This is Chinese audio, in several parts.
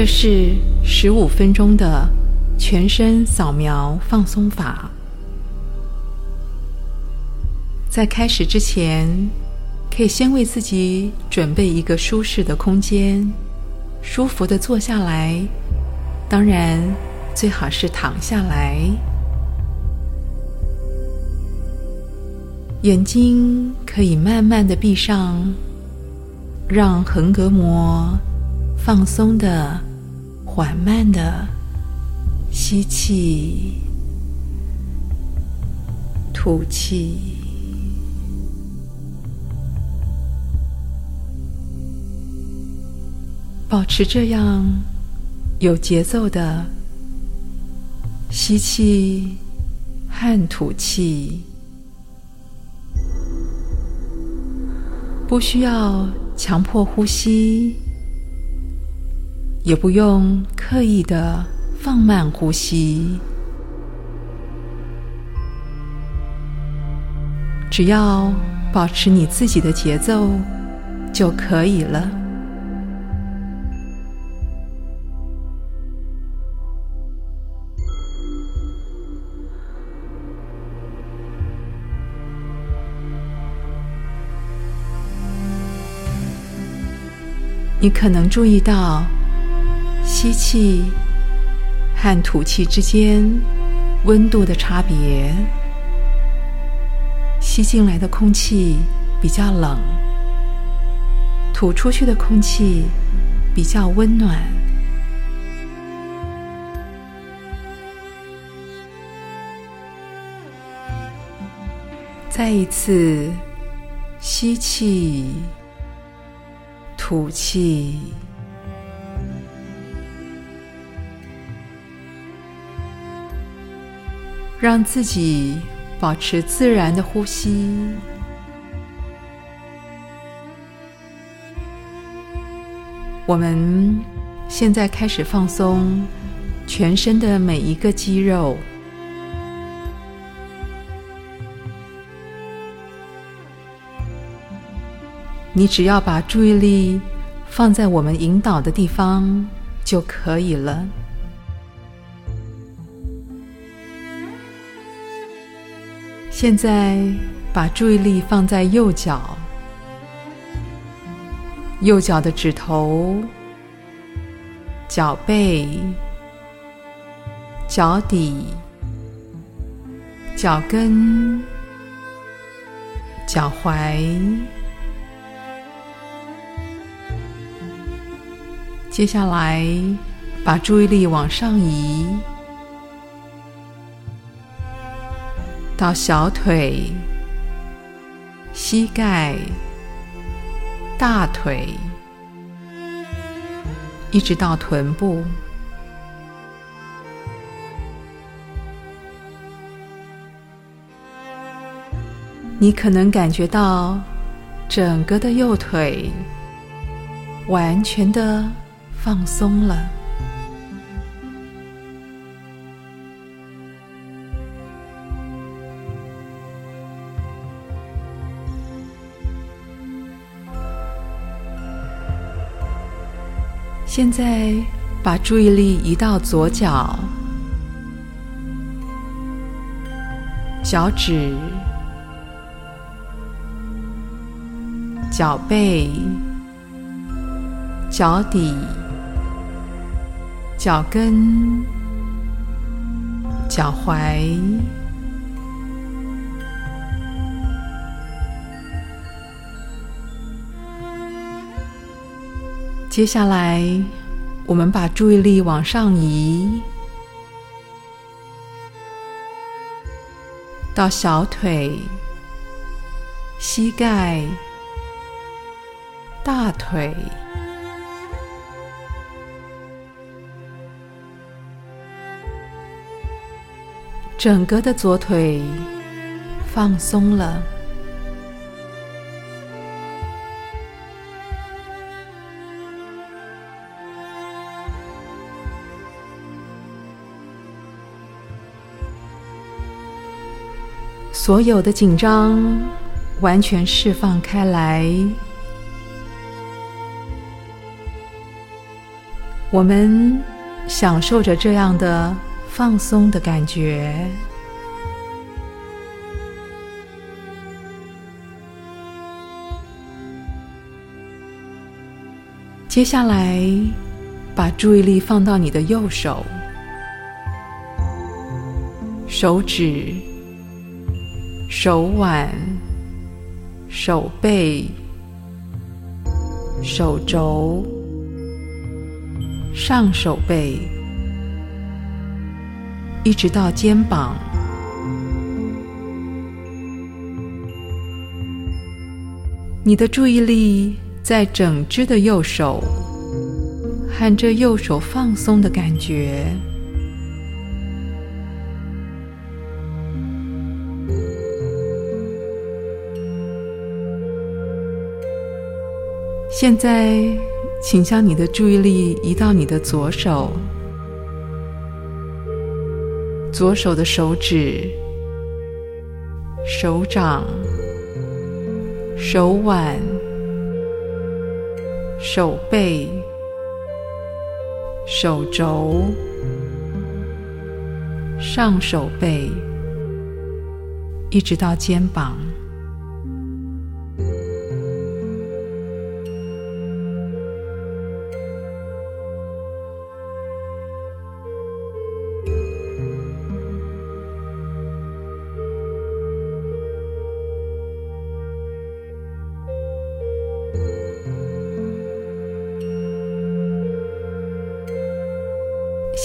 这是十五分钟的全身扫描放松法。在开始之前，可以先为自己准备一个舒适的空间，舒服的坐下来。当然，最好是躺下来。眼睛可以慢慢的闭上，让横膈膜放松的、缓慢的吸气、吐气，保持这样有节奏的吸气和吐气。不需要强迫呼吸，也不用刻意的放慢呼吸，只要保持你自己的节奏就可以了。你可能注意到，吸气和吐气之间温度的差别。吸进来的空气比较冷，吐出去的空气比较温暖。再一次吸气。吐气，让自己保持自然的呼吸。我们现在开始放松全身的每一个肌肉。你只要把注意力放在我们引导的地方就可以了。现在把注意力放在右脚，右脚的指头、脚背、脚底、脚跟、脚踝。接下来，把注意力往上移，到小腿、膝盖、大腿，一直到臀部。你可能感觉到整个的右腿完全的。放松了。现在把注意力移到左脚，脚趾、脚背、脚底。脚跟、脚踝，接下来我们把注意力往上移，到小腿、膝盖、大腿。整个的左腿放松了，所有的紧张完全释放开来，我们享受着这样的放松的感觉。接下来，把注意力放到你的右手，手指、手腕、手背、手肘、上手背，一直到肩膀。你的注意力。在整只的右手，和这右手放松的感觉。现在，请将你的注意力移到你的左手，左手的手指、手掌、手腕。手背、手肘、上手背，一直到肩膀。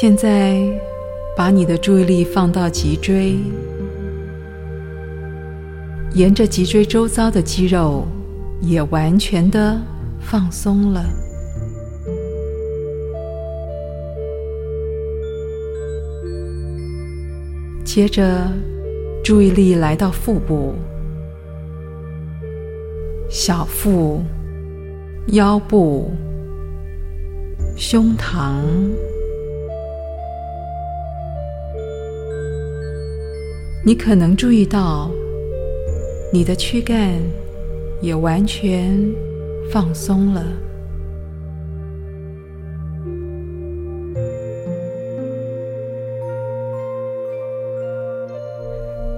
现在，把你的注意力放到脊椎，沿着脊椎周遭的肌肉也完全的放松了。接着，注意力来到腹部、小腹、腰部、胸膛。你可能注意到，你的躯干也完全放松了。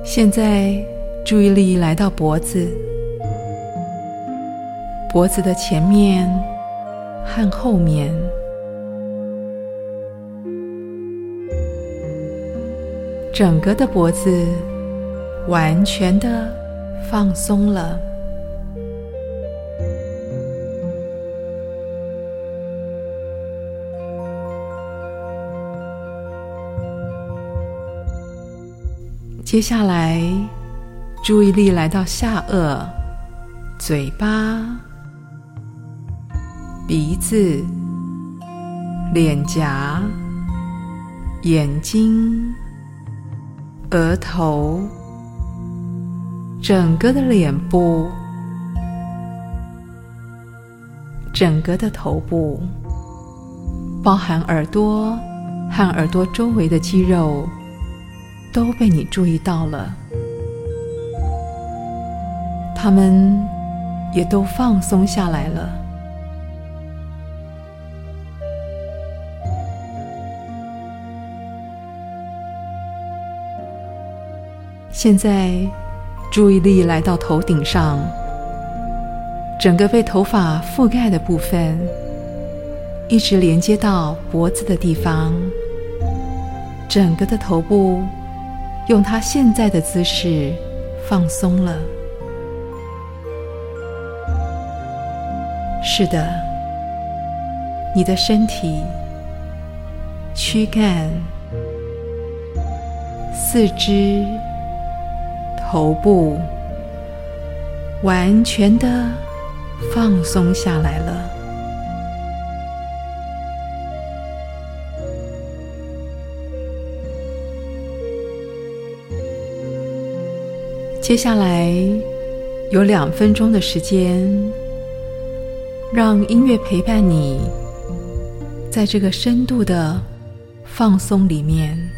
现在，注意力来到脖子，脖子的前面和后面。整个的脖子完全的放松了。接下来，注意力来到下颚、嘴巴、鼻子、脸颊、眼睛。额头，整个的脸部，整个的头部，包含耳朵和耳朵周围的肌肉，都被你注意到了，它们也都放松下来了。现在，注意力来到头顶上，整个被头发覆盖的部分，一直连接到脖子的地方。整个的头部用它现在的姿势放松了。是的，你的身体、躯干、四肢。头部完全的放松下来了。接下来有两分钟的时间，让音乐陪伴你，在这个深度的放松里面。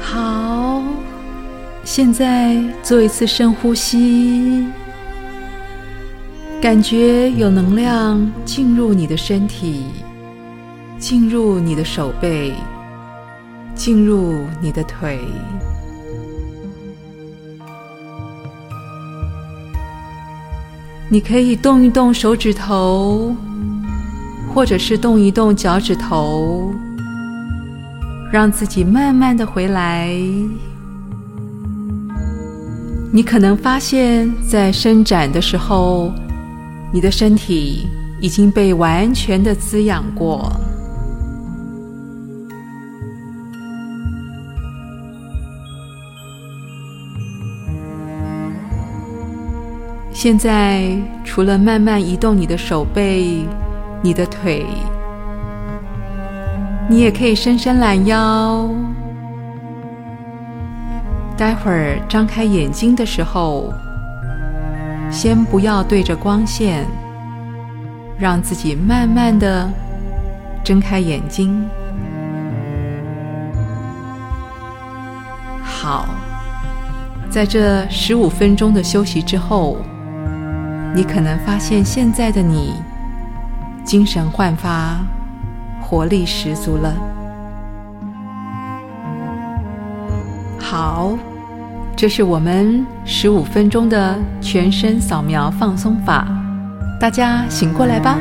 好，现在做一次深呼吸，感觉有能量进入你的身体，进入你的手背，进入你的腿。你可以动一动手指头，或者是动一动脚趾头。让自己慢慢的回来。你可能发现，在伸展的时候，你的身体已经被完全的滋养过。现在，除了慢慢移动你的手背、你的腿。你也可以伸伸懒腰，待会儿张开眼睛的时候，先不要对着光线，让自己慢慢的睁开眼睛。好，在这十五分钟的休息之后，你可能发现现在的你精神焕发。活力十足了。好，这是我们十五分钟的全身扫描放松法，大家醒过来吧。